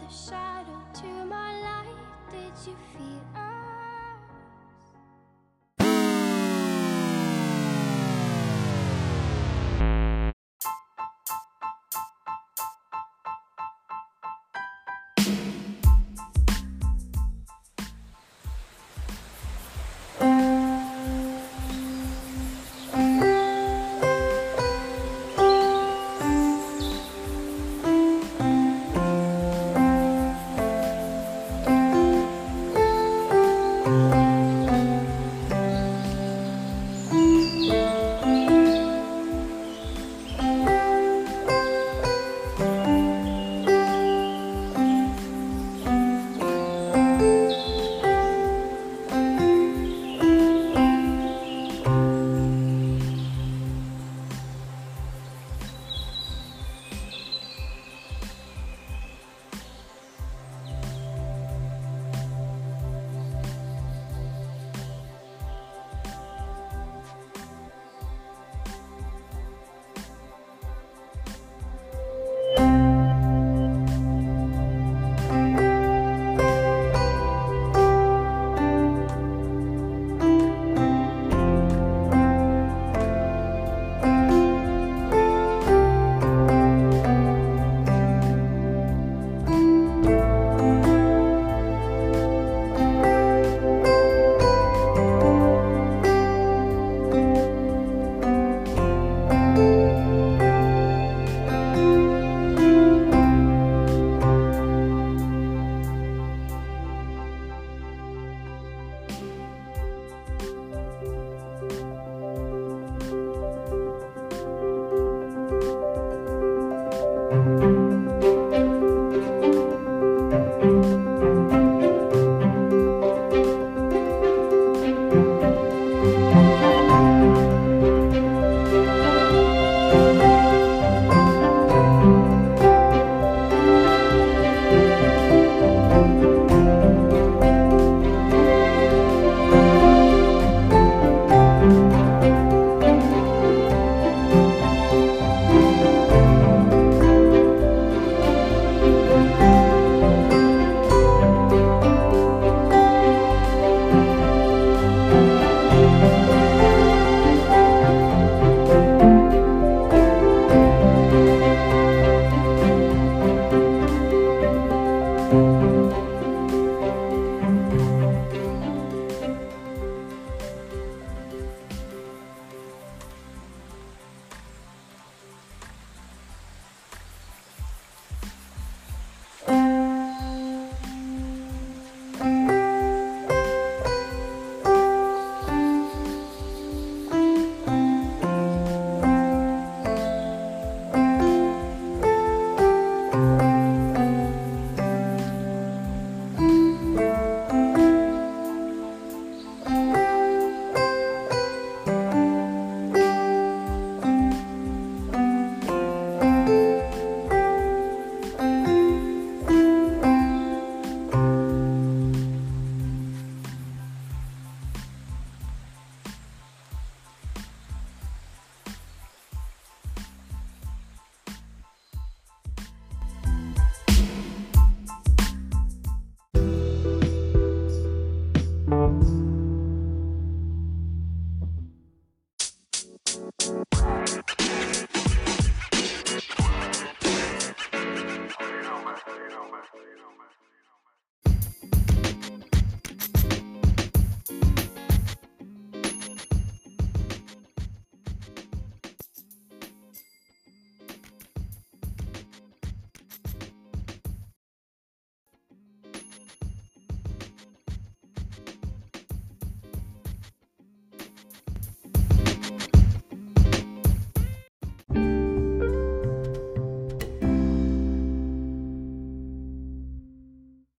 the shadow to my life.